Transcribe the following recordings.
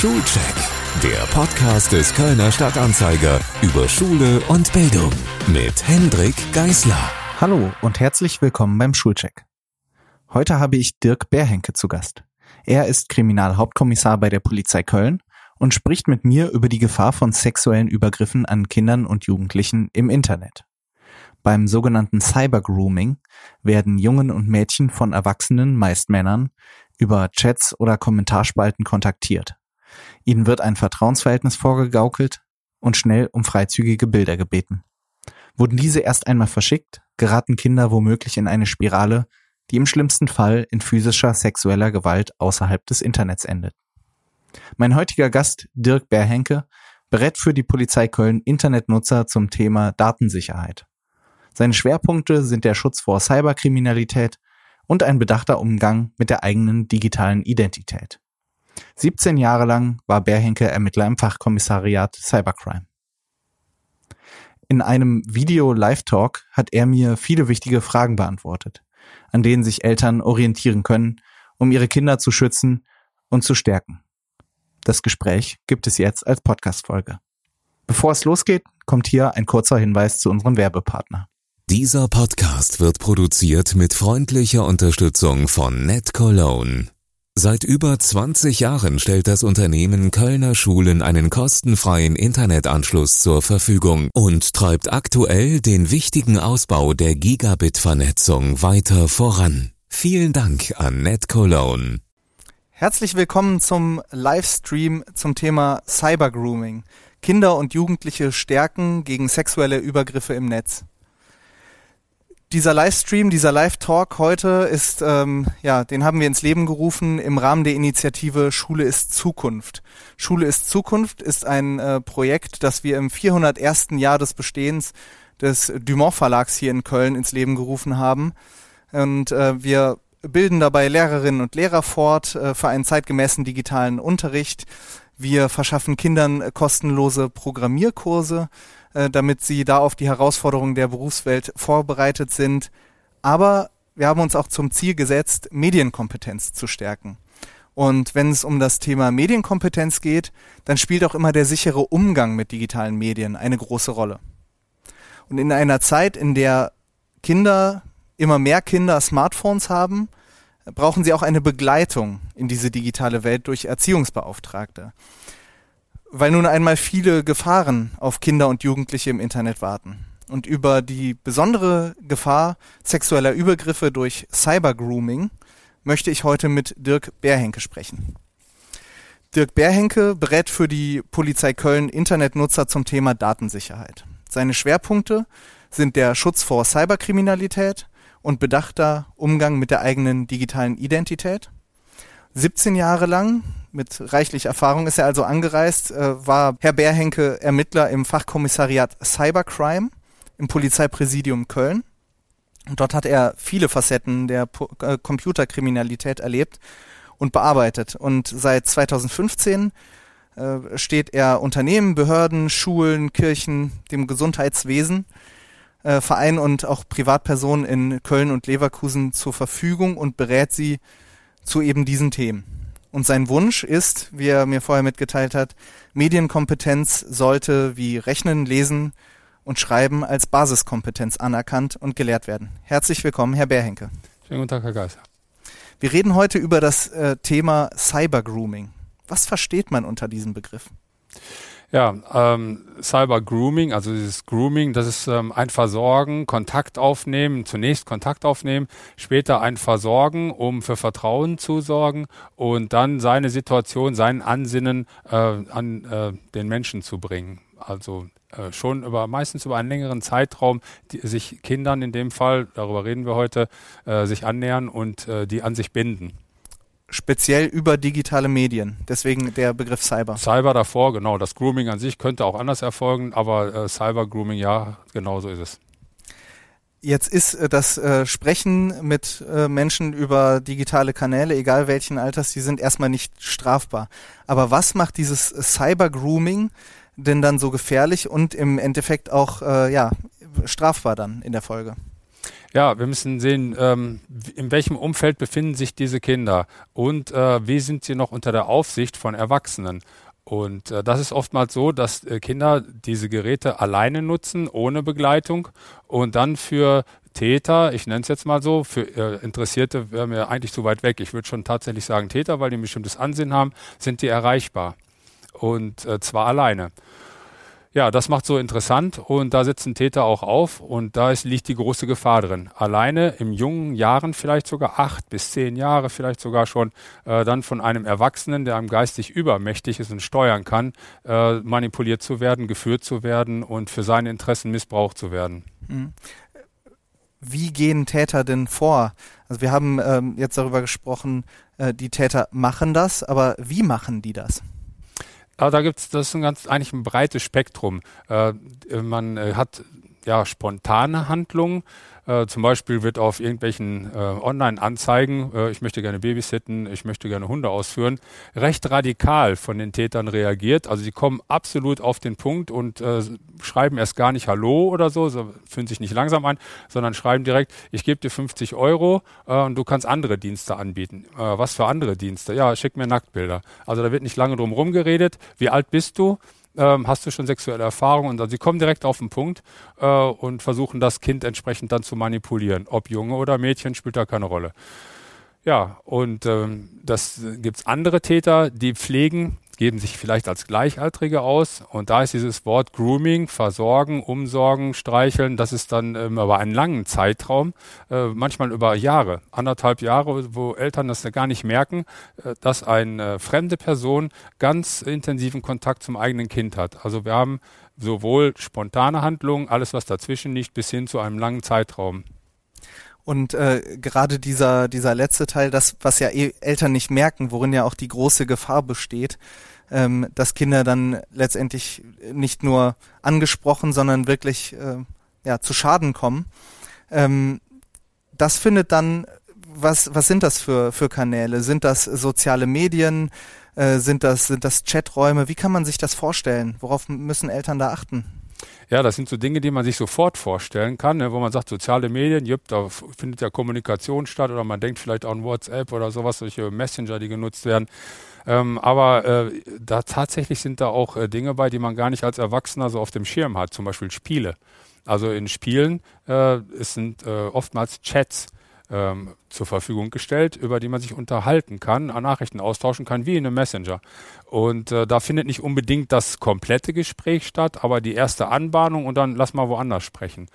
Schulcheck, der Podcast des Kölner Stadtanzeiger über Schule und Bildung mit Hendrik Geisler. Hallo und herzlich willkommen beim Schulcheck. Heute habe ich Dirk Bärhenke zu Gast. Er ist Kriminalhauptkommissar bei der Polizei Köln und spricht mit mir über die Gefahr von sexuellen Übergriffen an Kindern und Jugendlichen im Internet. Beim sogenannten Cybergrooming werden Jungen und Mädchen von Erwachsenen, meist Männern, über Chats oder Kommentarspalten kontaktiert. Ihnen wird ein Vertrauensverhältnis vorgegaukelt und schnell um freizügige Bilder gebeten. Wurden diese erst einmal verschickt, geraten Kinder womöglich in eine Spirale, die im schlimmsten Fall in physischer sexueller Gewalt außerhalb des Internets endet. Mein heutiger Gast, Dirk Bärhenke, berät für die Polizei Köln Internetnutzer zum Thema Datensicherheit. Seine Schwerpunkte sind der Schutz vor Cyberkriminalität und ein bedachter Umgang mit der eigenen digitalen Identität. 17 Jahre lang war Bärhenke Ermittler im Fachkommissariat Cybercrime. In einem Video-Live-Talk hat er mir viele wichtige Fragen beantwortet, an denen sich Eltern orientieren können, um ihre Kinder zu schützen und zu stärken. Das Gespräch gibt es jetzt als Podcast-Folge. Bevor es losgeht, kommt hier ein kurzer Hinweis zu unserem Werbepartner. Dieser Podcast wird produziert mit freundlicher Unterstützung von NetCologne. Seit über 20 Jahren stellt das Unternehmen Kölner Schulen einen kostenfreien Internetanschluss zur Verfügung und treibt aktuell den wichtigen Ausbau der Gigabit-Vernetzung weiter voran. Vielen Dank an NetCologne. Herzlich willkommen zum Livestream zum Thema Cybergrooming. Kinder und Jugendliche stärken gegen sexuelle Übergriffe im Netz dieser Livestream, dieser Live-Talk heute ist, ähm, ja, den haben wir ins Leben gerufen im Rahmen der Initiative Schule ist Zukunft. Schule ist Zukunft ist ein äh, Projekt, das wir im 401. Jahr des Bestehens des Dumont Verlags hier in Köln ins Leben gerufen haben. Und äh, wir bilden dabei Lehrerinnen und Lehrer fort äh, für einen zeitgemäßen digitalen Unterricht. Wir verschaffen Kindern kostenlose Programmierkurse äh, damit sie da auf die Herausforderungen der Berufswelt vorbereitet sind. Aber wir haben uns auch zum Ziel gesetzt, Medienkompetenz zu stärken. Und wenn es um das Thema Medienkompetenz geht, dann spielt auch immer der sichere Umgang mit digitalen Medien eine große Rolle. Und in einer Zeit, in der Kinder, immer mehr Kinder Smartphones haben, brauchen sie auch eine Begleitung in diese digitale Welt durch Erziehungsbeauftragte weil nun einmal viele Gefahren auf Kinder und Jugendliche im Internet warten. Und über die besondere Gefahr sexueller Übergriffe durch Cybergrooming möchte ich heute mit Dirk Bärhenke sprechen. Dirk Bärhenke berät für die Polizei Köln Internetnutzer zum Thema Datensicherheit. Seine Schwerpunkte sind der Schutz vor Cyberkriminalität und bedachter Umgang mit der eigenen digitalen Identität. 17 Jahre lang mit reichlich Erfahrung ist er also angereist, äh, war Herr Bärhenke Ermittler im Fachkommissariat Cybercrime im Polizeipräsidium Köln. Und dort hat er viele Facetten der po äh, Computerkriminalität erlebt und bearbeitet. Und seit 2015 äh, steht er Unternehmen, Behörden, Schulen, Kirchen, dem Gesundheitswesen, äh, Vereinen und auch Privatpersonen in Köln und Leverkusen zur Verfügung und berät sie zu eben diesen Themen. Und sein Wunsch ist, wie er mir vorher mitgeteilt hat, Medienkompetenz sollte wie Rechnen, Lesen und Schreiben als Basiskompetenz anerkannt und gelehrt werden. Herzlich willkommen, Herr Bärhenke. Schönen guten Tag, Herr Geiser. Wir reden heute über das äh, Thema Cybergrooming. Was versteht man unter diesem Begriff? Ja, ähm, Cyber Grooming, also dieses Grooming, das ist ähm, ein Versorgen, Kontakt aufnehmen, zunächst Kontakt aufnehmen, später ein Versorgen, um für Vertrauen zu sorgen und dann seine Situation, sein Ansinnen äh, an äh, den Menschen zu bringen. Also äh, schon über meistens über einen längeren Zeitraum die, sich Kindern in dem Fall, darüber reden wir heute, äh, sich annähern und äh, die an sich binden speziell über digitale Medien. Deswegen der Begriff Cyber. Cyber davor, genau. Das Grooming an sich könnte auch anders erfolgen, aber äh, Cyber Grooming, ja, genau so ist es. Jetzt ist äh, das äh, Sprechen mit äh, Menschen über digitale Kanäle, egal welchen Alters, die sind erstmal nicht strafbar. Aber was macht dieses Cyber Grooming denn dann so gefährlich und im Endeffekt auch ja strafbar dann in der Folge? Ja, wir müssen sehen, ähm, in welchem Umfeld befinden sich diese Kinder und äh, wie sind sie noch unter der Aufsicht von Erwachsenen. Und äh, das ist oftmals so, dass äh, Kinder diese Geräte alleine nutzen, ohne Begleitung und dann für Täter, ich nenne es jetzt mal so, für äh, Interessierte wäre mir eigentlich zu weit weg. Ich würde schon tatsächlich sagen Täter, weil die ein bestimmtes Ansehen haben, sind die erreichbar. Und äh, zwar alleine. Ja, das macht so interessant und da sitzen Täter auch auf und da ist, liegt die große Gefahr drin. Alleine im jungen Jahren, vielleicht sogar acht bis zehn Jahre, vielleicht sogar schon, äh, dann von einem Erwachsenen, der einem geistig übermächtig ist und steuern kann, äh, manipuliert zu werden, geführt zu werden und für seine Interessen missbraucht zu werden. Mhm. Wie gehen Täter denn vor? Also wir haben ähm, jetzt darüber gesprochen, äh, die Täter machen das, aber wie machen die das? Aber da gibt's, das ist ein ganz eigentlich ein breites Spektrum. Äh, man äh, hat ja spontane Handlungen, äh, zum Beispiel wird auf irgendwelchen äh, Online-Anzeigen, äh, ich möchte gerne babysitten, ich möchte gerne Hunde ausführen, recht radikal von den Tätern reagiert. Also sie kommen absolut auf den Punkt und äh, schreiben erst gar nicht Hallo oder so, so fühlen sich nicht langsam an, sondern schreiben direkt, ich gebe dir 50 Euro äh, und du kannst andere Dienste anbieten. Äh, was für andere Dienste? Ja, schick mir Nacktbilder. Also da wird nicht lange drum rumgeredet. Wie alt bist du? Ähm, hast du schon sexuelle Erfahrungen? Und also sie kommen direkt auf den Punkt äh, und versuchen das Kind entsprechend dann zu manipulieren. Ob Junge oder Mädchen spielt da keine Rolle. Ja, und ähm, das gibt's andere Täter, die pflegen geben sich vielleicht als Gleichaltrige aus. Und da ist dieses Wort Grooming, Versorgen, Umsorgen, Streicheln, das ist dann ähm, über einen langen Zeitraum, äh, manchmal über Jahre, anderthalb Jahre, wo Eltern das gar nicht merken, äh, dass eine äh, fremde Person ganz intensiven Kontakt zum eigenen Kind hat. Also wir haben sowohl spontane Handlungen, alles was dazwischen liegt, bis hin zu einem langen Zeitraum. Und äh, gerade dieser, dieser letzte Teil, das, was ja eh Eltern nicht merken, worin ja auch die große Gefahr besteht, ähm, dass Kinder dann letztendlich nicht nur angesprochen, sondern wirklich äh, ja, zu Schaden kommen. Ähm, das findet dann, was, was sind das für, für Kanäle? Sind das soziale Medien? Äh, sind, das, sind das Chaträume? Wie kann man sich das vorstellen? Worauf müssen Eltern da achten? Ja, das sind so Dinge, die man sich sofort vorstellen kann, ne, wo man sagt, soziale Medien, jupp, da findet ja Kommunikation statt oder man denkt vielleicht an WhatsApp oder sowas, solche Messenger, die genutzt werden. Ähm, aber äh, da tatsächlich sind da auch äh, Dinge bei, die man gar nicht als Erwachsener so auf dem Schirm hat, zum Beispiel Spiele. Also in Spielen äh, es sind äh, oftmals Chats ähm, zur Verfügung gestellt, über die man sich unterhalten kann, Nachrichten austauschen kann, wie in einem Messenger. Und äh, da findet nicht unbedingt das komplette Gespräch statt, aber die erste Anbahnung und dann lass mal woanders sprechen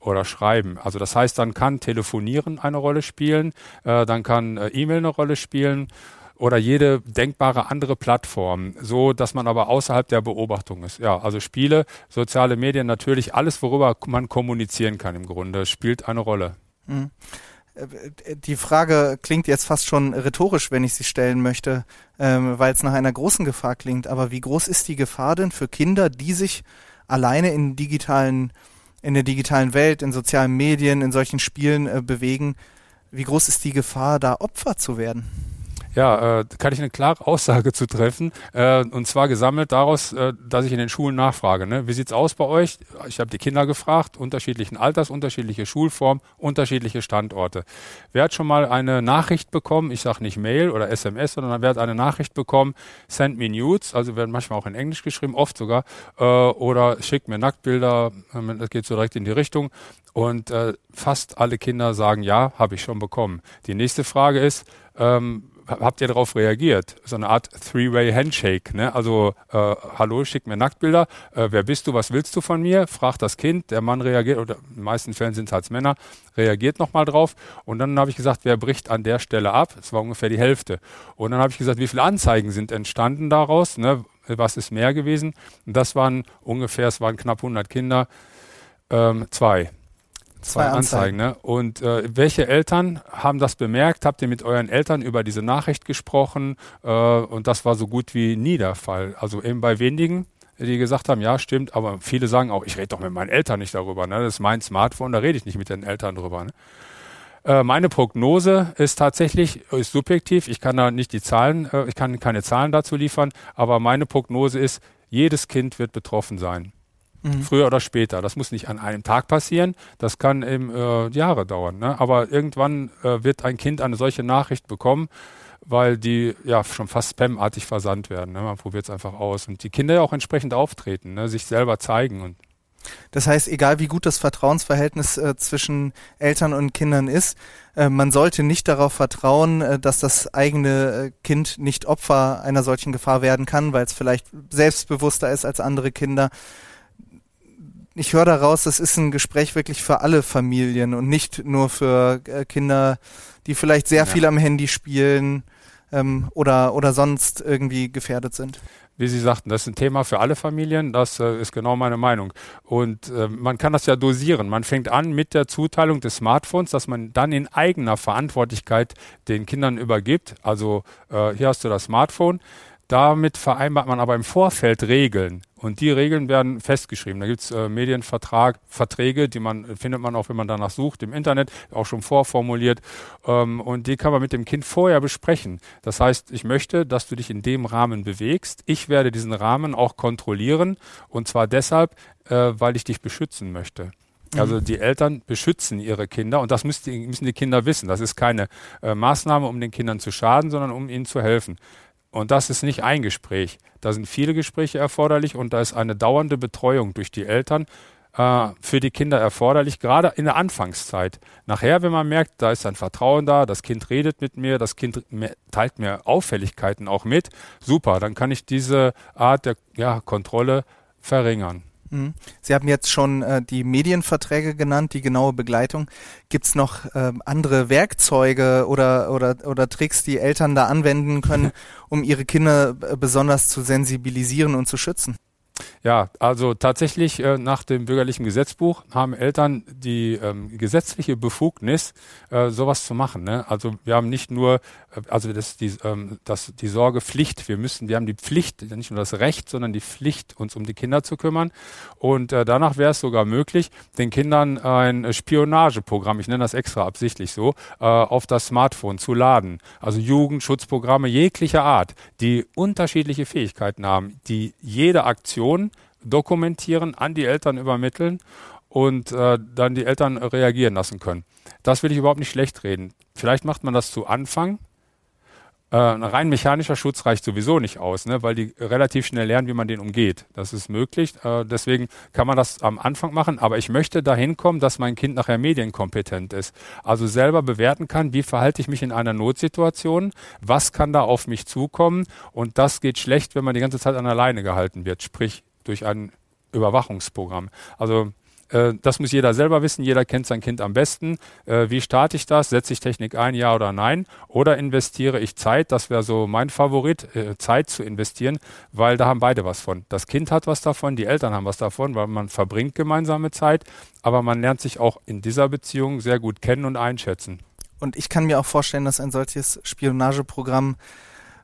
oder schreiben. Also das heißt, dann kann Telefonieren eine Rolle spielen, äh, dann kann äh, E-Mail eine Rolle spielen oder jede denkbare andere Plattform, so dass man aber außerhalb der Beobachtung ist. Ja, also Spiele, soziale Medien, natürlich alles, worüber man kommunizieren kann im Grunde, spielt eine Rolle. Mhm. Äh, die Frage klingt jetzt fast schon rhetorisch, wenn ich sie stellen möchte, ähm, weil es nach einer großen Gefahr klingt. Aber wie groß ist die Gefahr denn für Kinder, die sich alleine in digitalen, in der digitalen Welt, in sozialen Medien, in solchen Spielen äh, bewegen? Wie groß ist die Gefahr, da Opfer zu werden? Ja, äh, kann ich eine klare Aussage zu treffen. Äh, und zwar gesammelt daraus, äh, dass ich in den Schulen nachfrage. Ne? Wie sieht's aus bei euch? Ich habe die Kinder gefragt, unterschiedlichen Alters, unterschiedliche Schulformen, unterschiedliche Standorte. Wer hat schon mal eine Nachricht bekommen? Ich sage nicht Mail oder SMS, sondern wer hat eine Nachricht bekommen? Send me nudes, also werden manchmal auch in Englisch geschrieben, oft sogar. Äh, oder schickt mir Nacktbilder, äh, das geht so direkt in die Richtung. Und äh, fast alle Kinder sagen, ja, habe ich schon bekommen. Die nächste Frage ist, ähm, habt ihr darauf reagiert? So eine Art Three-Way Handshake. Ne? Also, äh, hallo, schick mir Nacktbilder. Äh, wer bist du? Was willst du von mir? Fragt das Kind. Der Mann reagiert, oder in den meisten Fällen sind es halt Männer, reagiert nochmal drauf. Und dann habe ich gesagt, wer bricht an der Stelle ab? Das war ungefähr die Hälfte. Und dann habe ich gesagt, wie viele Anzeigen sind entstanden daraus? Ne? Was ist mehr gewesen? Und das waren ungefähr, es waren knapp 100 Kinder, ähm, zwei. Zwei, Anzeigen. Anzeigen ne? Und äh, welche Eltern haben das bemerkt? Habt ihr mit euren Eltern über diese Nachricht gesprochen? Äh, und das war so gut wie nie der Fall. Also eben bei wenigen, die gesagt haben, ja, stimmt, aber viele sagen auch, ich rede doch mit meinen Eltern nicht darüber. Ne? Das ist mein Smartphone, da rede ich nicht mit den Eltern drüber. Ne? Äh, meine Prognose ist tatsächlich, ist subjektiv, ich kann da nicht die Zahlen, äh, ich kann keine Zahlen dazu liefern, aber meine Prognose ist, jedes Kind wird betroffen sein. Mhm. Früher oder später. Das muss nicht an einem Tag passieren, das kann eben äh, Jahre dauern. Ne? Aber irgendwann äh, wird ein Kind eine solche Nachricht bekommen, weil die ja schon fast spamartig versandt werden. Ne? Man probiert es einfach aus. Und die Kinder ja auch entsprechend auftreten, ne? sich selber zeigen und das heißt, egal wie gut das Vertrauensverhältnis äh, zwischen Eltern und Kindern ist, äh, man sollte nicht darauf vertrauen, äh, dass das eigene äh, Kind nicht Opfer einer solchen Gefahr werden kann, weil es vielleicht selbstbewusster ist als andere Kinder. Ich höre daraus, das ist ein Gespräch wirklich für alle Familien und nicht nur für äh, Kinder, die vielleicht sehr ja. viel am Handy spielen ähm, oder, oder sonst irgendwie gefährdet sind wie Sie sagten, das ist ein Thema für alle Familien. Das äh, ist genau meine Meinung. Und äh, man kann das ja dosieren. Man fängt an mit der Zuteilung des Smartphones, dass man dann in eigener Verantwortlichkeit den Kindern übergibt. Also äh, hier hast du das Smartphone. Damit vereinbart man aber im Vorfeld Regeln. Und die Regeln werden festgeschrieben. Da gibt's äh, Medienvertrag, Verträge, die man findet man auch, wenn man danach sucht, im Internet, auch schon vorformuliert. Ähm, und die kann man mit dem Kind vorher besprechen. Das heißt, ich möchte, dass du dich in dem Rahmen bewegst. Ich werde diesen Rahmen auch kontrollieren. Und zwar deshalb, äh, weil ich dich beschützen möchte. Also mhm. die Eltern beschützen ihre Kinder und das müssen die, müssen die Kinder wissen. Das ist keine äh, Maßnahme, um den Kindern zu schaden, sondern um ihnen zu helfen. Und das ist nicht ein Gespräch. Da sind viele Gespräche erforderlich und da ist eine dauernde Betreuung durch die Eltern äh, für die Kinder erforderlich, gerade in der Anfangszeit. Nachher, wenn man merkt, da ist ein Vertrauen da, das Kind redet mit mir, das Kind teilt mir Auffälligkeiten auch mit, super, dann kann ich diese Art der ja, Kontrolle verringern. Mhm. Sie haben jetzt schon äh, die Medienverträge genannt, die genaue Begleitung. Gibt es noch ähm, andere Werkzeuge oder, oder, oder Tricks, die Eltern da anwenden können, um ihre Kinder äh, besonders zu sensibilisieren und zu schützen? Ja, also tatsächlich äh, nach dem bürgerlichen Gesetzbuch haben Eltern die ähm, gesetzliche Befugnis, äh, sowas zu machen. Ne? Also wir haben nicht nur, äh, also das die, ähm, das die Sorgepflicht. Wir müssen, wir haben die Pflicht, nicht nur das Recht, sondern die Pflicht, uns um die Kinder zu kümmern. Und äh, danach wäre es sogar möglich, den Kindern ein Spionageprogramm, ich nenne das extra absichtlich so, äh, auf das Smartphone zu laden. Also Jugendschutzprogramme jeglicher Art, die unterschiedliche Fähigkeiten haben, die jede Aktion Situation dokumentieren, an die Eltern übermitteln und äh, dann die Eltern reagieren lassen können. Das will ich überhaupt nicht schlecht reden. Vielleicht macht man das zu Anfang, äh, ein rein mechanischer Schutz reicht sowieso nicht aus, ne, weil die relativ schnell lernen, wie man den umgeht. Das ist möglich. Äh, deswegen kann man das am Anfang machen. Aber ich möchte dahin kommen, dass mein Kind nachher medienkompetent ist. Also selber bewerten kann, wie verhalte ich mich in einer Notsituation, was kann da auf mich zukommen. Und das geht schlecht, wenn man die ganze Zeit an der Leine gehalten wird, sprich durch ein Überwachungsprogramm. Also äh, das muss jeder selber wissen. Jeder kennt sein Kind am besten. Äh, wie starte ich das? Setze ich Technik ein, ja oder nein? Oder investiere ich Zeit? Das wäre so mein Favorit, äh, Zeit zu investieren, weil da haben beide was von. Das Kind hat was davon, die Eltern haben was davon, weil man verbringt gemeinsame Zeit, aber man lernt sich auch in dieser Beziehung sehr gut kennen und einschätzen. Und ich kann mir auch vorstellen, dass ein solches Spionageprogramm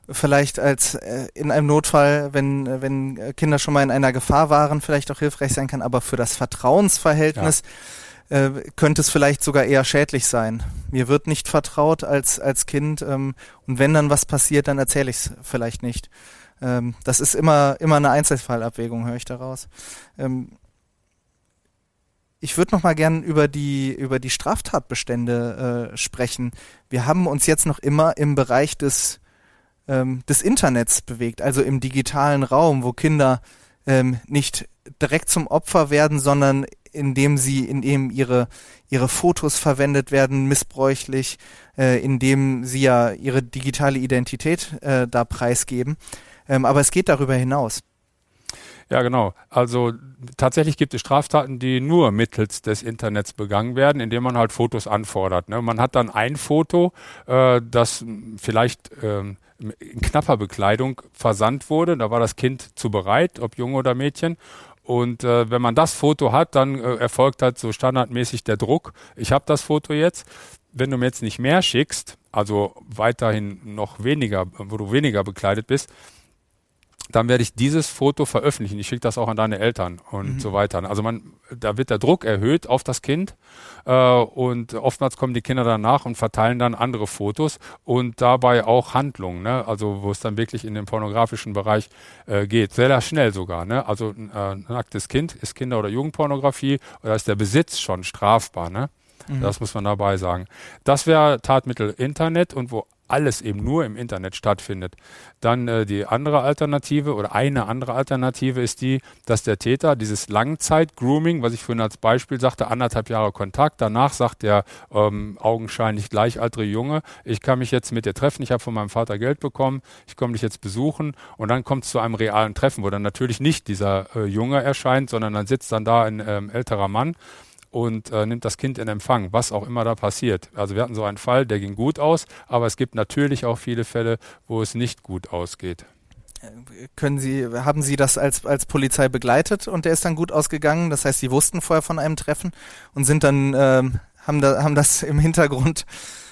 vielleicht als äh, in einem Notfall, wenn, wenn Kinder schon mal in einer Gefahr waren, vielleicht auch hilfreich sein kann, aber für das Vertrauensverhältnis ja. äh, könnte es vielleicht sogar eher schädlich sein. Mir wird nicht vertraut als, als Kind ähm, und wenn dann was passiert, dann erzähle ich es vielleicht nicht. Ähm, das ist immer, immer eine Einzelfallabwägung, höre ich daraus. Ähm, ich würde noch mal gern über die über die Straftatbestände äh, sprechen. Wir haben uns jetzt noch immer im Bereich des ähm, des Internets bewegt, also im digitalen Raum, wo Kinder ähm, nicht direkt zum Opfer werden, sondern indem sie, indem ihre ihre Fotos verwendet werden, missbräuchlich, äh, indem sie ja ihre digitale Identität äh, da preisgeben. Ähm, aber es geht darüber hinaus. Ja, genau. Also tatsächlich gibt es Straftaten, die nur mittels des Internets begangen werden, indem man halt Fotos anfordert. Ne? Man hat dann ein Foto, äh, das vielleicht ähm, in knapper Bekleidung versandt wurde. Da war das Kind zu bereit, ob Junge oder Mädchen. Und äh, wenn man das Foto hat, dann äh, erfolgt halt so standardmäßig der Druck. Ich habe das Foto jetzt. Wenn du mir jetzt nicht mehr schickst, also weiterhin noch weniger, wo du weniger bekleidet bist, dann werde ich dieses Foto veröffentlichen. Ich schicke das auch an deine Eltern und mhm. so weiter. Also man, da wird der Druck erhöht auf das Kind äh, und oftmals kommen die Kinder danach und verteilen dann andere Fotos und dabei auch Handlungen, ne? also wo es dann wirklich in den pornografischen Bereich äh, geht. Sehr, sehr schnell sogar. Ne? Also äh, ein nacktes Kind ist Kinder- oder Jugendpornografie oder ist der Besitz schon strafbar. Ne? Mhm. Das muss man dabei sagen. Das wäre Tatmittel Internet und wo alles eben nur im Internet stattfindet. Dann äh, die andere Alternative oder eine andere Alternative ist die, dass der Täter dieses Langzeit-Grooming, was ich vorhin als Beispiel sagte, anderthalb Jahre Kontakt, danach sagt der ähm, augenscheinlich gleichaltrige Junge, ich kann mich jetzt mit dir treffen, ich habe von meinem Vater Geld bekommen, ich komme dich jetzt besuchen und dann kommt es zu einem realen Treffen, wo dann natürlich nicht dieser äh, Junge erscheint, sondern dann sitzt dann da ein ähm, älterer Mann und äh, nimmt das Kind in Empfang, was auch immer da passiert. Also wir hatten so einen Fall, der ging gut aus, aber es gibt natürlich auch viele Fälle, wo es nicht gut ausgeht. Können Sie, haben Sie das als, als Polizei begleitet und der ist dann gut ausgegangen? Das heißt, Sie wussten vorher von einem Treffen und sind dann, ähm, haben, da, haben das im Hintergrund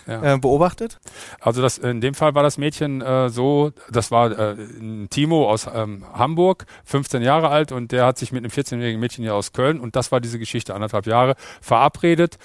ja. äh, beobachtet? Also das, in dem Fall war das Mädchen äh, so, das war äh, ein Timo aus ähm, Hamburg, 15 Jahre alt und der hat sich mit einem 14-jährigen Mädchen hier aus Köln und das war diese Geschichte, anderthalb Jahre, verabredet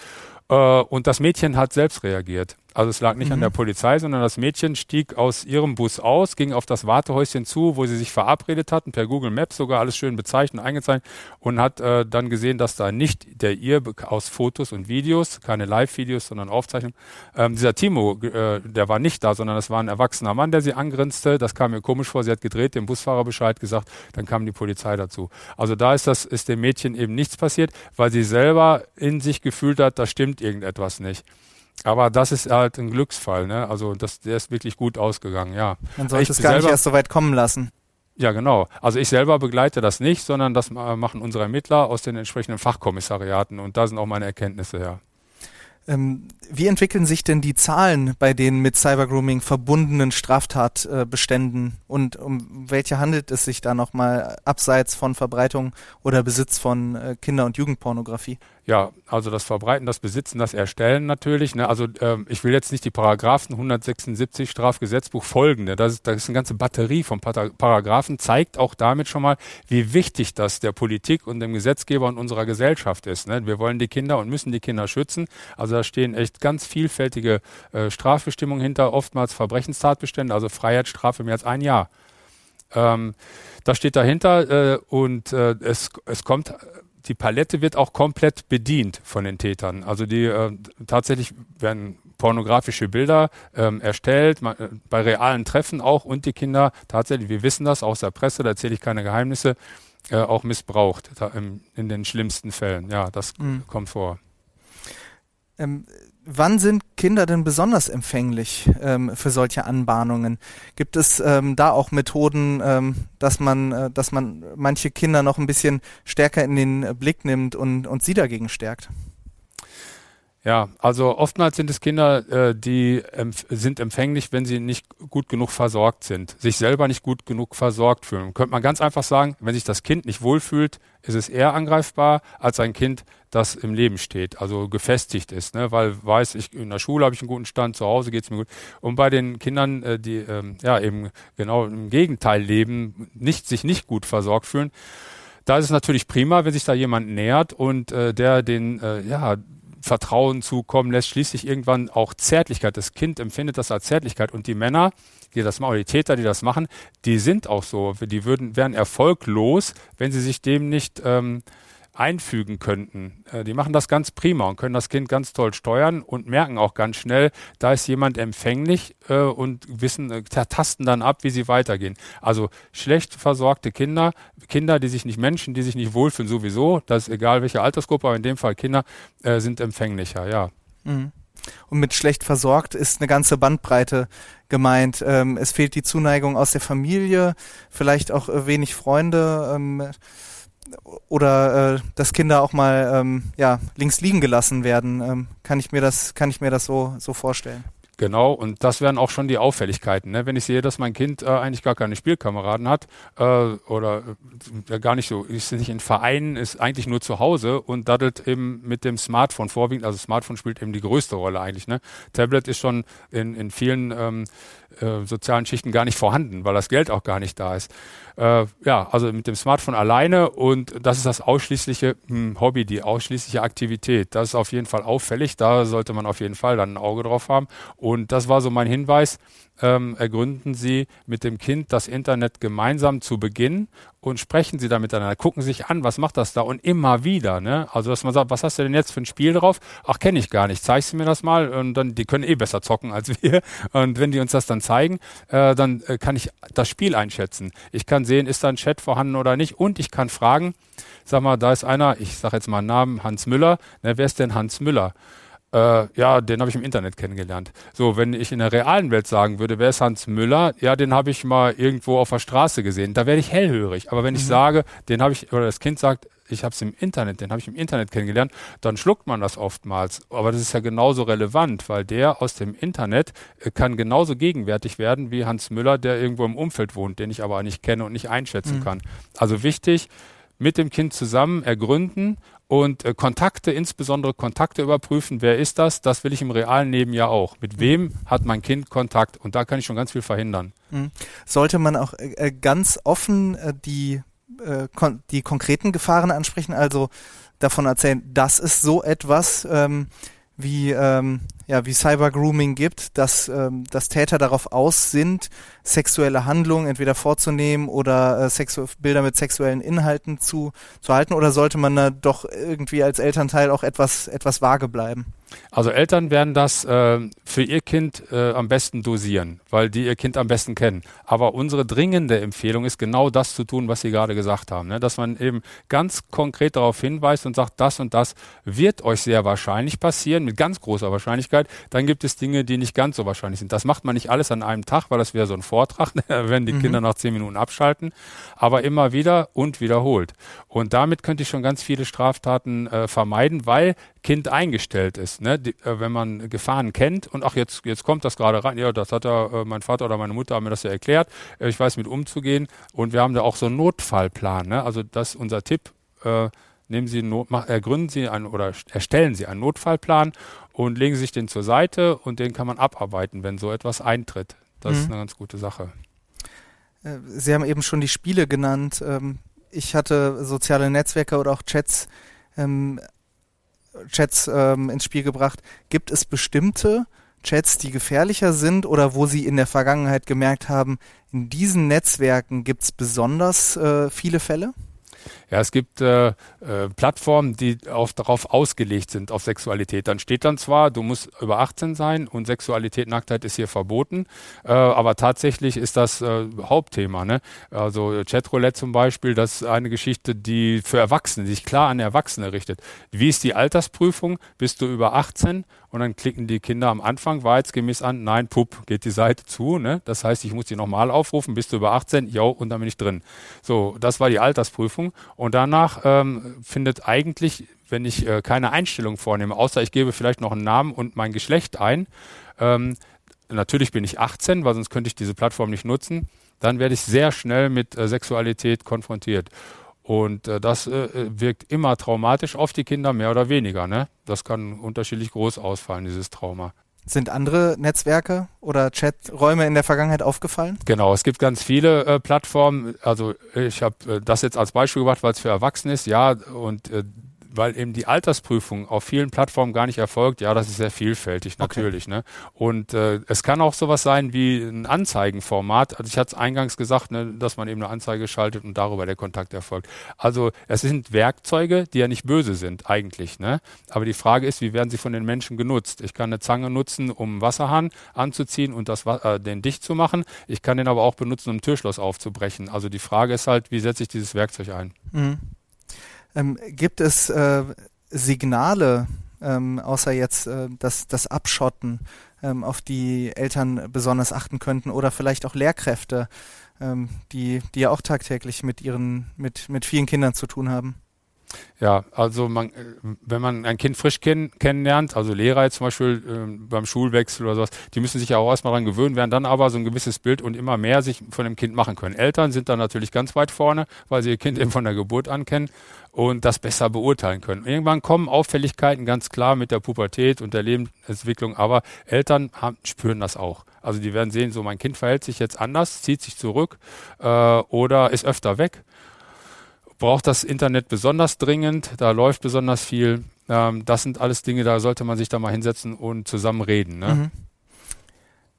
äh, und das Mädchen hat selbst reagiert. Also es lag nicht mhm. an der Polizei, sondern das Mädchen stieg aus ihrem Bus aus, ging auf das Wartehäuschen zu, wo sie sich verabredet hatten, per Google Maps sogar alles schön bezeichnet, eingezeichnet und hat äh, dann gesehen, dass da nicht der ihr aus Fotos und Videos, keine Live-Videos, sondern Aufzeichnungen, ähm, dieser Timo, äh, der war nicht da, sondern das war ein erwachsener Mann, der sie angrinste. Das kam mir komisch vor. Sie hat gedreht, dem Busfahrer Bescheid gesagt, dann kam die Polizei dazu. Also da ist das, ist dem Mädchen eben nichts passiert, weil sie selber in sich gefühlt hat, da stimmt irgendetwas nicht. Aber das ist halt ein Glücksfall, ne? Also das, der ist wirklich gut ausgegangen, ja. Man sollte es gar nicht erst so weit kommen lassen. Ja, genau. Also ich selber begleite das nicht, sondern das machen unsere Ermittler aus den entsprechenden Fachkommissariaten und da sind auch meine Erkenntnisse her. Ähm, wie entwickeln sich denn die Zahlen bei den mit Cybergrooming verbundenen Straftatbeständen und um welche handelt es sich da nochmal abseits von Verbreitung oder Besitz von äh, Kinder- und Jugendpornografie? Ja, also das Verbreiten, das Besitzen, das Erstellen natürlich. Ne? Also ähm, ich will jetzt nicht die Paragraphen 176 Strafgesetzbuch folgende. Das ist, das ist eine ganze Batterie von Paragraphen, zeigt auch damit schon mal, wie wichtig das der Politik und dem Gesetzgeber und unserer Gesellschaft ist. Ne? Wir wollen die Kinder und müssen die Kinder schützen. Also da stehen echt ganz vielfältige äh, Strafbestimmungen hinter, oftmals Verbrechenstatbestände, also Freiheitsstrafe mehr als ein Jahr. Ähm, das steht dahinter äh, und äh, es, es kommt die Palette wird auch komplett bedient von den Tätern. Also die äh, tatsächlich werden pornografische Bilder ähm, erstellt, man, äh, bei realen Treffen auch und die Kinder tatsächlich, wir wissen das aus der Presse, da erzähle ich keine Geheimnisse, äh, auch missbraucht im, in den schlimmsten Fällen. Ja, das mhm. kommt vor. Ähm, wann sind Kinder denn besonders empfänglich ähm, für solche Anbahnungen? Gibt es ähm, da auch Methoden, ähm, dass man, äh, dass man manche Kinder noch ein bisschen stärker in den Blick nimmt und, und sie dagegen stärkt? Ja, also oftmals sind es Kinder, äh, die sind empfänglich, wenn sie nicht gut genug versorgt sind, sich selber nicht gut genug versorgt fühlen. Könnte man ganz einfach sagen, wenn sich das Kind nicht wohlfühlt, ist es eher angreifbar als ein Kind, das im Leben steht, also gefestigt ist, ne? weil weiß ich, in der Schule habe ich einen guten Stand, zu Hause geht es mir gut. Und bei den Kindern, äh, die ähm, ja eben genau im Gegenteil leben, nicht, sich nicht gut versorgt fühlen, da ist es natürlich prima, wenn sich da jemand nähert und äh, der den äh, ja Vertrauen zukommen lässt, schließlich irgendwann auch Zärtlichkeit. Das Kind empfindet das als Zärtlichkeit und die Männer, die das machen, oder die Täter, die das machen, die sind auch so. Die würden, wären erfolglos, wenn sie sich dem nicht ähm, einfügen könnten. Äh, die machen das ganz prima und können das Kind ganz toll steuern und merken auch ganz schnell, da ist jemand empfänglich äh, und wissen, äh, tasten dann ab, wie sie weitergehen. Also schlecht versorgte Kinder, Kinder, die sich nicht Menschen, die sich nicht wohlfühlen sowieso, das ist egal welche Altersgruppe, aber in dem Fall Kinder sind empfänglicher, ja. Mhm. Und mit schlecht versorgt ist eine ganze Bandbreite gemeint. Ähm, es fehlt die Zuneigung aus der Familie, vielleicht auch wenig Freunde. Ähm, oder äh, dass Kinder auch mal ähm, ja, links liegen gelassen werden. Ähm, kann ich mir das, kann ich mir das so, so vorstellen? Genau, und das wären auch schon die Auffälligkeiten. Ne? Wenn ich sehe, dass mein Kind äh, eigentlich gar keine Spielkameraden hat äh, oder äh, gar nicht so, ist nicht in Vereinen, ist eigentlich nur zu Hause und daddelt eben mit dem Smartphone vorwiegend. Also Smartphone spielt eben die größte Rolle eigentlich. Ne? Tablet ist schon in, in vielen ähm, äh, sozialen Schichten gar nicht vorhanden, weil das Geld auch gar nicht da ist. Äh, ja, also mit dem Smartphone alleine und das ist das ausschließliche hm, Hobby, die ausschließliche Aktivität. Das ist auf jeden Fall auffällig. Da sollte man auf jeden Fall dann ein Auge drauf haben. Und das war so mein Hinweis ähm, ergründen Sie mit dem Kind das Internet gemeinsam zu Beginn und sprechen Sie da miteinander. Gucken sich an, was macht das da und immer wieder. Ne? Also dass man sagt, was hast du denn jetzt für ein Spiel drauf? Ach, kenne ich gar nicht. Zeigst du mir das mal? Und dann, die können eh besser zocken als wir. Und wenn die uns das dann zeigen, äh, dann äh, kann ich das Spiel einschätzen. Ich kann sehen, ist da ein Chat vorhanden oder nicht. Und ich kann fragen, sag mal, da ist einer, ich sage jetzt mal einen Namen, Hans Müller. Ne, wer ist denn Hans Müller? Äh, ja, den habe ich im Internet kennengelernt. So, wenn ich in der realen Welt sagen würde, wer ist Hans Müller? Ja, den habe ich mal irgendwo auf der Straße gesehen. Da werde ich hellhörig. Aber wenn mhm. ich sage, den habe ich, oder das Kind sagt, ich habe es im Internet, den habe ich im Internet kennengelernt, dann schluckt man das oftmals. Aber das ist ja genauso relevant, weil der aus dem Internet äh, kann genauso gegenwärtig werden wie Hans Müller, der irgendwo im Umfeld wohnt, den ich aber nicht kenne und nicht einschätzen mhm. kann. Also wichtig, mit dem Kind zusammen ergründen und äh, Kontakte, insbesondere Kontakte überprüfen. Wer ist das? Das will ich im realen Leben ja auch. Mit mhm. wem hat mein Kind Kontakt? Und da kann ich schon ganz viel verhindern. Mhm. Sollte man auch äh, äh ganz offen äh, die, äh, kon die konkreten Gefahren ansprechen, also davon erzählen, das ist so etwas, ähm, wie, ähm, ja, wie Cyber-Grooming gibt, dass, ähm, dass Täter darauf aus sind, sexuelle Handlungen entweder vorzunehmen oder äh, Sexu Bilder mit sexuellen Inhalten zu, zu halten? Oder sollte man da doch irgendwie als Elternteil auch etwas, etwas vage bleiben? Also Eltern werden das äh, für ihr Kind äh, am besten dosieren, weil die ihr Kind am besten kennen. Aber unsere dringende Empfehlung ist genau das zu tun, was Sie gerade gesagt haben, ne? dass man eben ganz konkret darauf hinweist und sagt, das und das wird euch sehr wahrscheinlich passieren, mit ganz großer Wahrscheinlichkeit. Dann gibt es Dinge, die nicht ganz so wahrscheinlich sind. Das macht man nicht alles an einem Tag, weil das wäre so ein Vortrag, wenn die mhm. Kinder nach zehn Minuten abschalten, aber immer wieder und wiederholt. Und damit könnte ich schon ganz viele Straftaten äh, vermeiden, weil Kind eingestellt ist. Ne? Die, äh, wenn man Gefahren kennt und ach, jetzt, jetzt kommt das gerade rein, ja, das hat er, äh, mein Vater oder meine Mutter haben mir das ja erklärt, äh, ich weiß mit umzugehen und wir haben da auch so einen Notfallplan. Ne? Also das ist unser Tipp. Äh, nehmen Sie Not, ergründen Sie einen oder erstellen Sie einen Notfallplan und legen Sie sich den zur Seite und den kann man abarbeiten, wenn so etwas eintritt. Das mhm. ist eine ganz gute Sache. Äh, Sie haben eben schon die Spiele genannt. Ähm, ich hatte soziale Netzwerke oder auch Chats ähm, Chats ähm, ins Spiel gebracht. Gibt es bestimmte Chats, die gefährlicher sind oder wo Sie in der Vergangenheit gemerkt haben, in diesen Netzwerken gibt es besonders äh, viele Fälle? Ja, es gibt äh, äh, Plattformen, die auf, darauf ausgelegt sind, auf Sexualität. Dann steht dann zwar, du musst über 18 sein und Sexualität, Nacktheit ist hier verboten, äh, aber tatsächlich ist das äh, Hauptthema. Ne? Also Chatroulette zum Beispiel, das ist eine Geschichte, die für Erwachsene, die sich klar an Erwachsene richtet. Wie ist die Altersprüfung? Bist du über 18? Und dann klicken die Kinder am Anfang wahrheitsgemäß an, nein, pup, geht die Seite zu. Ne? Das heißt, ich muss die nochmal aufrufen, bist du über 18? Jo, und dann bin ich drin. So, das war die Altersprüfung. Und danach ähm, findet eigentlich, wenn ich äh, keine Einstellung vornehme, außer ich gebe vielleicht noch einen Namen und mein Geschlecht ein, ähm, natürlich bin ich 18, weil sonst könnte ich diese Plattform nicht nutzen, dann werde ich sehr schnell mit äh, Sexualität konfrontiert. Und äh, das äh, wirkt immer traumatisch auf die Kinder, mehr oder weniger. Ne? Das kann unterschiedlich groß ausfallen, dieses Trauma. Sind andere Netzwerke oder Chaträume in der Vergangenheit aufgefallen? Genau, es gibt ganz viele äh, Plattformen. Also ich habe äh, das jetzt als Beispiel gemacht, weil es für Erwachsene ist. Ja, und äh, weil eben die Altersprüfung auf vielen Plattformen gar nicht erfolgt, ja, das ist sehr vielfältig natürlich. Okay. Ne? Und äh, es kann auch sowas sein wie ein Anzeigenformat. Also ich hatte es eingangs gesagt, ne, dass man eben eine Anzeige schaltet und darüber der Kontakt erfolgt. Also es sind Werkzeuge, die ja nicht böse sind eigentlich. Ne? Aber die Frage ist, wie werden sie von den Menschen genutzt? Ich kann eine Zange nutzen, um einen Wasserhahn anzuziehen und das, äh, den dicht zu machen. Ich kann den aber auch benutzen, um ein Türschloss aufzubrechen. Also die Frage ist halt, wie setze ich dieses Werkzeug ein? Mhm. Ähm, gibt es äh, Signale, ähm, außer jetzt äh, das, das Abschotten, ähm, auf die Eltern besonders achten könnten oder vielleicht auch Lehrkräfte, ähm, die, die ja auch tagtäglich mit ihren, mit, mit vielen Kindern zu tun haben? Ja, also man, äh, wenn man ein Kind frisch kenn kennenlernt, also Lehrer jetzt zum Beispiel äh, beim Schulwechsel oder sowas, die müssen sich ja auch erstmal daran gewöhnen, werden dann aber so ein gewisses Bild und immer mehr sich von dem Kind machen können. Eltern sind dann natürlich ganz weit vorne, weil sie ihr Kind eben von der Geburt an kennen und das besser beurteilen können. Irgendwann kommen Auffälligkeiten ganz klar mit der Pubertät und der Lebensentwicklung, aber Eltern haben, spüren das auch. Also die werden sehen, so mein Kind verhält sich jetzt anders, zieht sich zurück äh, oder ist öfter weg braucht das Internet besonders dringend, da läuft besonders viel. Ähm, das sind alles Dinge, da sollte man sich da mal hinsetzen und zusammen reden. Ne? Mhm.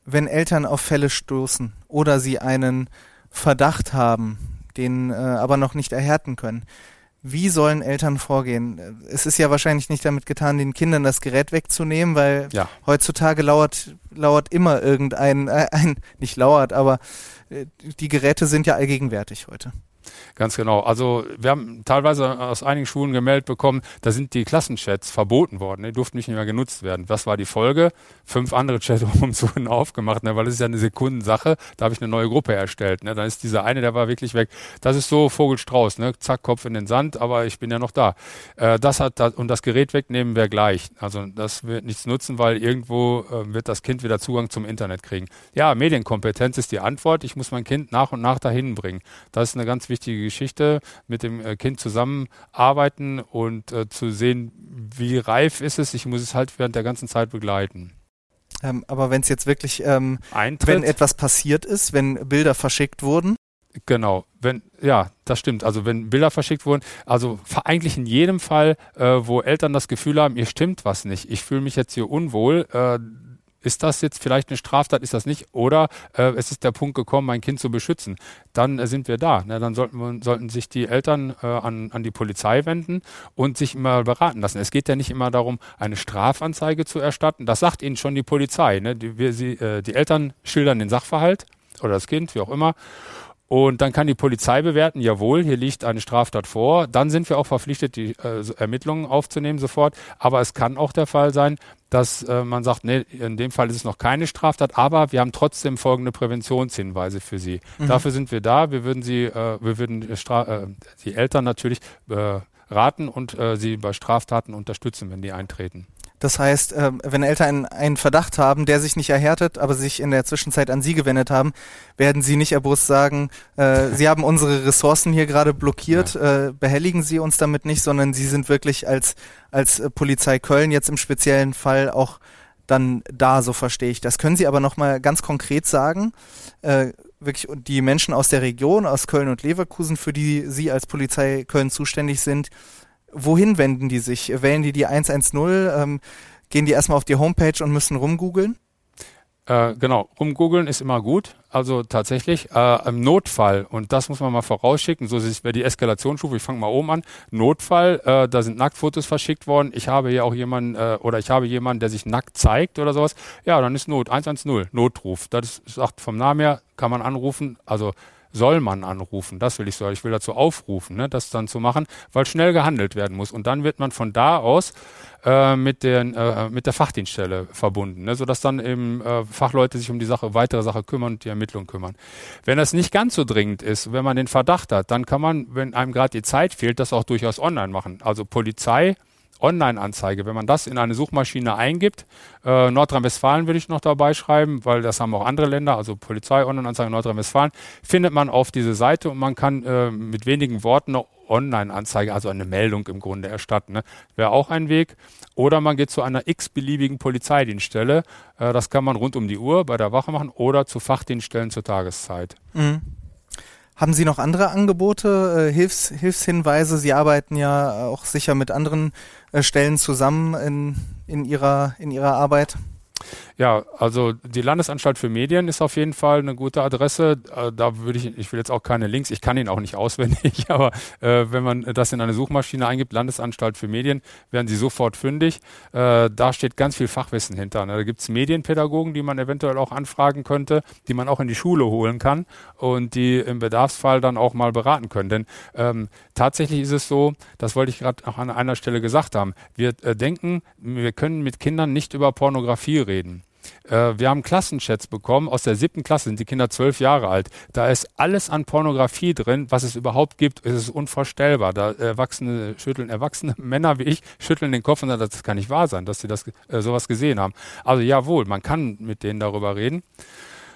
Wenn Eltern auf Fälle stoßen oder sie einen Verdacht haben, den äh, aber noch nicht erhärten können, wie sollen Eltern vorgehen? Es ist ja wahrscheinlich nicht damit getan, den Kindern das Gerät wegzunehmen, weil ja. heutzutage lauert, lauert immer irgendein, äh, ein, nicht lauert, aber äh, die Geräte sind ja allgegenwärtig heute. Ganz genau. Also wir haben teilweise aus einigen Schulen gemeldet bekommen, da sind die Klassenchats verboten worden, die durften nicht mehr genutzt werden. Was war die Folge? Fünf andere Chatrooms wurden aufgemacht, ne, weil es ist ja eine Sekundensache. Da habe ich eine neue Gruppe erstellt. Ne. Dann ist dieser eine, der war wirklich weg. Das ist so Vogelstrauß, ne? zack, Kopf in den Sand, aber ich bin ja noch da. Äh, das hat das, und das Gerät wegnehmen wir gleich. Also das wird nichts nutzen, weil irgendwo äh, wird das Kind wieder Zugang zum Internet kriegen. Ja, Medienkompetenz ist die Antwort. Ich muss mein Kind nach und nach dahin bringen. Das ist eine ganz wichtige wichtige Geschichte, mit dem äh, Kind zusammenarbeiten und äh, zu sehen, wie reif ist es. Ich muss es halt während der ganzen Zeit begleiten. Ähm, aber wenn es jetzt wirklich, ähm, wenn etwas passiert ist, wenn Bilder verschickt wurden, Genau, wenn ja, das stimmt. Also wenn Bilder verschickt wurden, also eigentlich in jedem Fall, äh, wo Eltern das Gefühl haben, ihr stimmt was nicht, ich fühle mich jetzt hier unwohl, äh, ist das jetzt vielleicht eine Straftat, ist das nicht? Oder äh, es ist der Punkt gekommen, mein Kind zu beschützen. Dann äh, sind wir da. Ne? Dann sollten, sollten sich die Eltern äh, an, an die Polizei wenden und sich immer beraten lassen. Es geht ja nicht immer darum, eine Strafanzeige zu erstatten. Das sagt ihnen schon die Polizei. Ne? Die, wir, sie, äh, die Eltern schildern den Sachverhalt oder das Kind, wie auch immer. Und dann kann die Polizei bewerten, jawohl, hier liegt eine Straftat vor. Dann sind wir auch verpflichtet, die äh, Ermittlungen aufzunehmen sofort. Aber es kann auch der Fall sein, dass äh, man sagt, nee, in dem Fall ist es noch keine Straftat, aber wir haben trotzdem folgende Präventionshinweise für Sie. Mhm. Dafür sind wir da. Wir würden Sie, äh, wir würden Stra äh, die Eltern natürlich äh, raten und äh, sie bei Straftaten unterstützen, wenn die eintreten. Das heißt, ähm, wenn Eltern einen Verdacht haben, der sich nicht erhärtet, aber sich in der Zwischenzeit an Sie gewendet haben, werden Sie nicht erbost sagen, äh, Sie haben unsere Ressourcen hier gerade blockiert, ja. äh, behelligen Sie uns damit nicht, sondern Sie sind wirklich als, als äh, Polizei Köln jetzt im speziellen Fall auch dann da, so verstehe ich das. Können Sie aber nochmal ganz konkret sagen, äh, wirklich die Menschen aus der Region, aus Köln und Leverkusen, für die Sie als Polizei Köln zuständig sind, wohin wenden die sich? Wählen die die 110? Ähm, gehen die erstmal auf die Homepage und müssen rumgoogeln? Äh, genau, rumgoogeln ist immer gut. Also tatsächlich äh, im Notfall, und das muss man mal vorausschicken, so ist die Eskalationsstufe, ich fange mal oben an. Notfall, äh, da sind Nacktfotos verschickt worden. Ich habe hier auch jemanden, äh, oder ich habe jemanden, der sich nackt zeigt oder sowas. Ja, dann ist Not, 110, Notruf. Das sagt vom Namen her, kann man anrufen. Also soll man anrufen. Das will ich so. Ich will dazu aufrufen, ne, das dann zu machen, weil schnell gehandelt werden muss. Und dann wird man von da aus äh, mit, den, äh, mit der Fachdienststelle verbunden, ne, sodass dann eben äh, Fachleute sich um die Sache, weitere Sache kümmern und die Ermittlung kümmern. Wenn das nicht ganz so dringend ist, wenn man den Verdacht hat, dann kann man, wenn einem gerade die Zeit fehlt, das auch durchaus online machen. Also Polizei Online-Anzeige, wenn man das in eine Suchmaschine eingibt, äh, Nordrhein-Westfalen würde ich noch dabei schreiben, weil das haben auch andere Länder, also Polizei, Online-Anzeige Nordrhein-Westfalen, findet man auf diese Seite und man kann äh, mit wenigen Worten eine Online-Anzeige, also eine Meldung im Grunde erstatten. Ne? Wäre auch ein Weg. Oder man geht zu einer x-beliebigen Polizeidienststelle. Äh, das kann man rund um die Uhr bei der Wache machen oder zu Fachdienststellen zur Tageszeit. Mhm. Haben Sie noch andere Angebote, äh, Hilfs, Hilfshinweise? Sie arbeiten ja auch sicher mit anderen äh, Stellen zusammen in, in, ihrer, in Ihrer Arbeit. Ja, also die Landesanstalt für Medien ist auf jeden Fall eine gute Adresse. Äh, da würde ich, ich will jetzt auch keine Links, ich kann ihn auch nicht auswendig, aber äh, wenn man das in eine Suchmaschine eingibt, Landesanstalt für Medien, werden Sie sofort fündig. Äh, da steht ganz viel Fachwissen hinter. Ne? Da gibt es Medienpädagogen, die man eventuell auch anfragen könnte, die man auch in die Schule holen kann und die im Bedarfsfall dann auch mal beraten können. Denn ähm, tatsächlich ist es so, das wollte ich gerade auch an einer Stelle gesagt haben, wir äh, denken, wir können mit Kindern nicht über Pornografie reden. Äh, wir haben Klassenchats bekommen. Aus der siebten Klasse sind die Kinder zwölf Jahre alt. Da ist alles an Pornografie drin, was es überhaupt gibt. Es ist unvorstellbar. Da Erwachsene schütteln, erwachsene Männer wie ich schütteln den Kopf und sagen, das kann nicht wahr sein, dass sie das äh, sowas gesehen haben. Also jawohl, man kann mit denen darüber reden.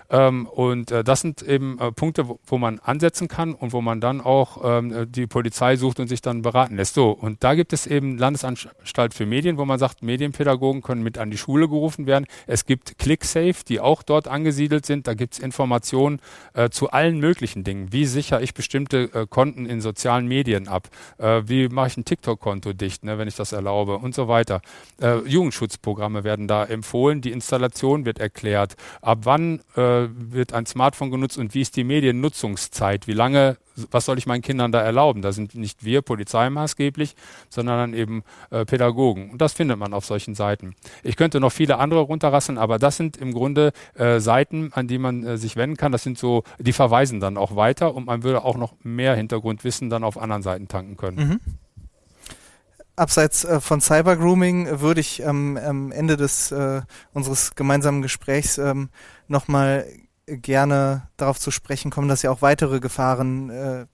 Ähm, und äh, das sind eben äh, Punkte, wo, wo, man ansetzen kann und wo man dann auch ähm, die Polizei sucht und sich dann beraten lässt. So, und da gibt es eben Landesanstalt für Medien, wo man sagt, Medienpädagogen können mit an die Schule gerufen werden. Es gibt ClickSafe, die auch dort angesiedelt sind. Da gibt es Informationen äh, zu allen möglichen Dingen. Wie sichere ich bestimmte äh, Konten in sozialen Medien ab? Äh, wie mache ich ein TikTok-Konto dicht, ne, wenn ich das erlaube und so weiter. Äh, Jugendschutzprogramme werden da empfohlen. Die Installation wird erklärt. Ab wann äh, wird ein Smartphone genutzt und wie ist die Mediennutzungszeit? Wie lange, was soll ich meinen Kindern da erlauben? Da sind nicht wir Polizei maßgeblich, sondern dann eben äh, Pädagogen. Und das findet man auf solchen Seiten. Ich könnte noch viele andere runterrasseln, aber das sind im Grunde äh, Seiten, an die man äh, sich wenden kann. Das sind so, die verweisen dann auch weiter und man würde auch noch mehr Hintergrundwissen dann auf anderen Seiten tanken können. Mhm. Abseits äh, von Cybergrooming würde ich ähm, am Ende des äh, unseres gemeinsamen Gesprächs ähm, nochmal gerne darauf zu sprechen kommen, dass ja auch weitere Gefahren äh,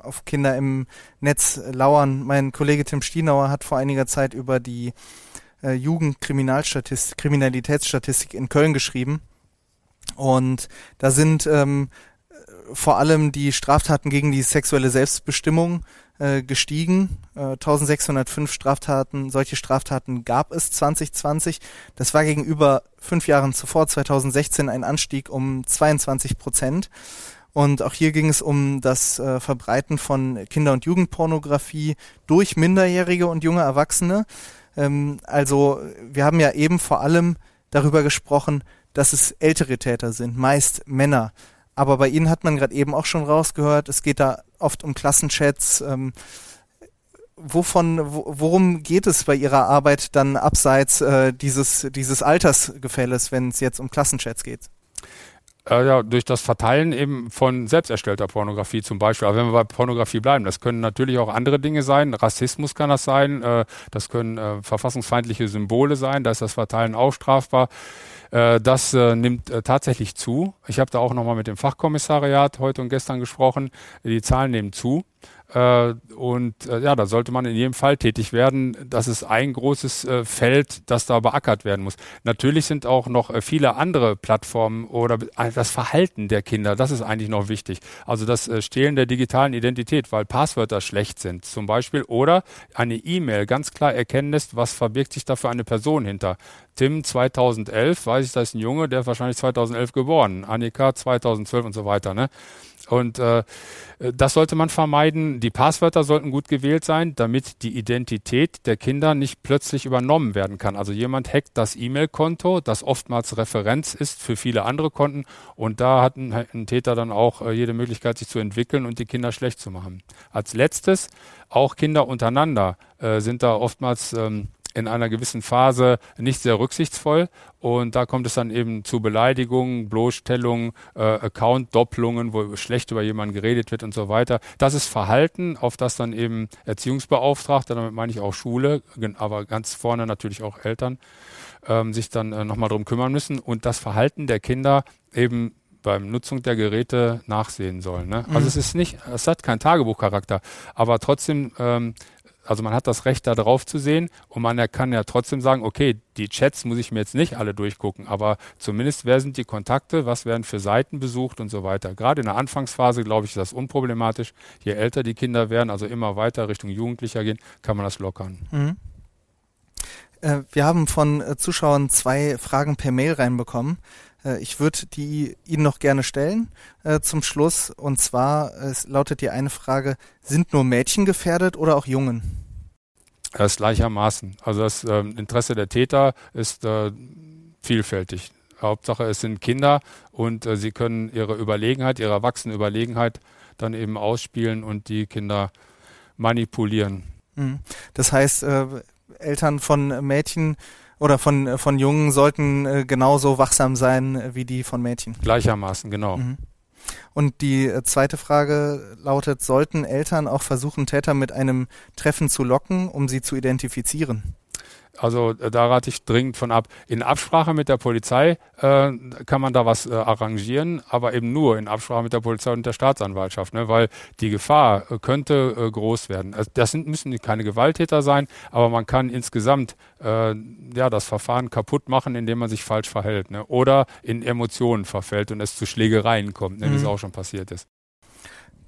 auf Kinder im Netz lauern. Mein Kollege Tim Stienauer hat vor einiger Zeit über die äh, Jugendkriminalstatistik, Kriminalitätsstatistik in Köln geschrieben. Und da sind ähm, vor allem die Straftaten gegen die sexuelle Selbstbestimmung äh, gestiegen. Äh, 1605 Straftaten, solche Straftaten gab es 2020. Das war gegenüber fünf Jahren zuvor, 2016, ein Anstieg um 22 Prozent. Und auch hier ging es um das äh, Verbreiten von Kinder- und Jugendpornografie durch Minderjährige und junge Erwachsene. Ähm, also wir haben ja eben vor allem darüber gesprochen, dass es ältere Täter sind, meist Männer. Aber bei Ihnen hat man gerade eben auch schon rausgehört, es geht da oft um Klassenchats. Ähm, wovon, worum geht es bei Ihrer Arbeit dann abseits äh, dieses, dieses Altersgefälles, wenn es jetzt um Klassenchats geht? Äh, ja, durch das Verteilen eben von selbst erstellter Pornografie zum Beispiel. Aber wenn wir bei Pornografie bleiben, das können natürlich auch andere Dinge sein. Rassismus kann das sein, äh, das können äh, verfassungsfeindliche Symbole sein, da ist das Verteilen auch strafbar. Äh, das äh, nimmt äh, tatsächlich zu. Ich habe da auch nochmal mit dem Fachkommissariat heute und gestern gesprochen. Die Zahlen nehmen zu. Äh, und äh, ja, da sollte man in jedem Fall tätig werden. Das ist ein großes äh, Feld, das da beackert werden muss. Natürlich sind auch noch viele andere Plattformen oder das Verhalten der Kinder, das ist eigentlich noch wichtig. Also das Stehlen der digitalen Identität, weil Passwörter schlecht sind zum Beispiel oder eine E-Mail ganz klar erkennen lässt, was verbirgt sich da für eine Person hinter. Tim 2011, weiß ich, das ist ein Junge, der ist wahrscheinlich 2011 geboren. Annika 2012 und so weiter. Ne? Und äh, das sollte man vermeiden. Die Passwörter sollten gut gewählt sein, damit die Identität der Kinder nicht plötzlich übernommen werden kann. Also jemand hackt das E-Mail-Konto, das oftmals Referenz ist für viele andere Konten. Und da hat ein, ein Täter dann auch äh, jede Möglichkeit, sich zu entwickeln und die Kinder schlecht zu machen. Als letztes, auch Kinder untereinander äh, sind da oftmals ähm, in einer gewissen Phase nicht sehr rücksichtsvoll und da kommt es dann eben zu Beleidigungen, Bloßstellungen, äh, Account-Doppelungen, wo schlecht über jemanden geredet wird und so weiter. Das ist Verhalten, auf das dann eben Erziehungsbeauftragte, damit meine ich auch Schule, aber ganz vorne natürlich auch Eltern, ähm, sich dann äh, nochmal drum kümmern müssen und das Verhalten der Kinder eben beim Nutzung der Geräte nachsehen sollen. Ne? Also mhm. es ist nicht, es hat keinen Tagebuchcharakter, aber trotzdem ähm, also man hat das Recht, da drauf zu sehen und man kann ja trotzdem sagen, okay, die Chats muss ich mir jetzt nicht alle durchgucken, aber zumindest wer sind die Kontakte, was werden für Seiten besucht und so weiter. Gerade in der Anfangsphase, glaube ich, ist das unproblematisch. Je älter die Kinder werden, also immer weiter Richtung Jugendlicher gehen, kann man das lockern. Mhm. Äh, wir haben von äh, Zuschauern zwei Fragen per Mail reinbekommen. Äh, ich würde die Ihnen noch gerne stellen äh, zum Schluss. Und zwar es lautet die eine Frage, sind nur Mädchen gefährdet oder auch Jungen? Das gleichermaßen. Also das äh, Interesse der Täter ist äh, vielfältig. Hauptsache es sind Kinder und äh, sie können ihre Überlegenheit, ihre erwachsene Überlegenheit dann eben ausspielen und die Kinder manipulieren. Mhm. Das heißt, äh, Eltern von Mädchen oder von, äh, von Jungen sollten äh, genauso wachsam sein äh, wie die von Mädchen. Gleichermaßen, genau. Mhm. Und die zweite Frage lautet, sollten Eltern auch versuchen, Täter mit einem Treffen zu locken, um sie zu identifizieren? Also äh, da rate ich dringend von ab. In Absprache mit der Polizei äh, kann man da was äh, arrangieren, aber eben nur in Absprache mit der Polizei und der Staatsanwaltschaft, ne? weil die Gefahr äh, könnte äh, groß werden. Also das sind, müssen keine Gewalttäter sein, aber man kann insgesamt äh, ja das Verfahren kaputt machen, indem man sich falsch verhält ne? oder in Emotionen verfällt und es zu Schlägereien kommt, ne? Mhm. wie es mhm. auch schon passiert ist.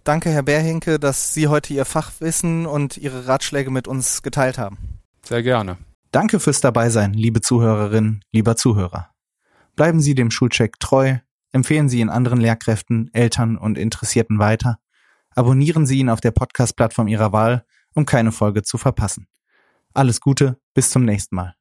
Danke, Herr Berhinke, dass Sie heute Ihr Fachwissen und Ihre Ratschläge mit uns geteilt haben. Sehr gerne. Danke fürs Dabeisein, liebe Zuhörerinnen, lieber Zuhörer. Bleiben Sie dem Schulcheck treu, empfehlen Sie ihn anderen Lehrkräften, Eltern und Interessierten weiter, abonnieren Sie ihn auf der Podcast-Plattform Ihrer Wahl, um keine Folge zu verpassen. Alles Gute, bis zum nächsten Mal.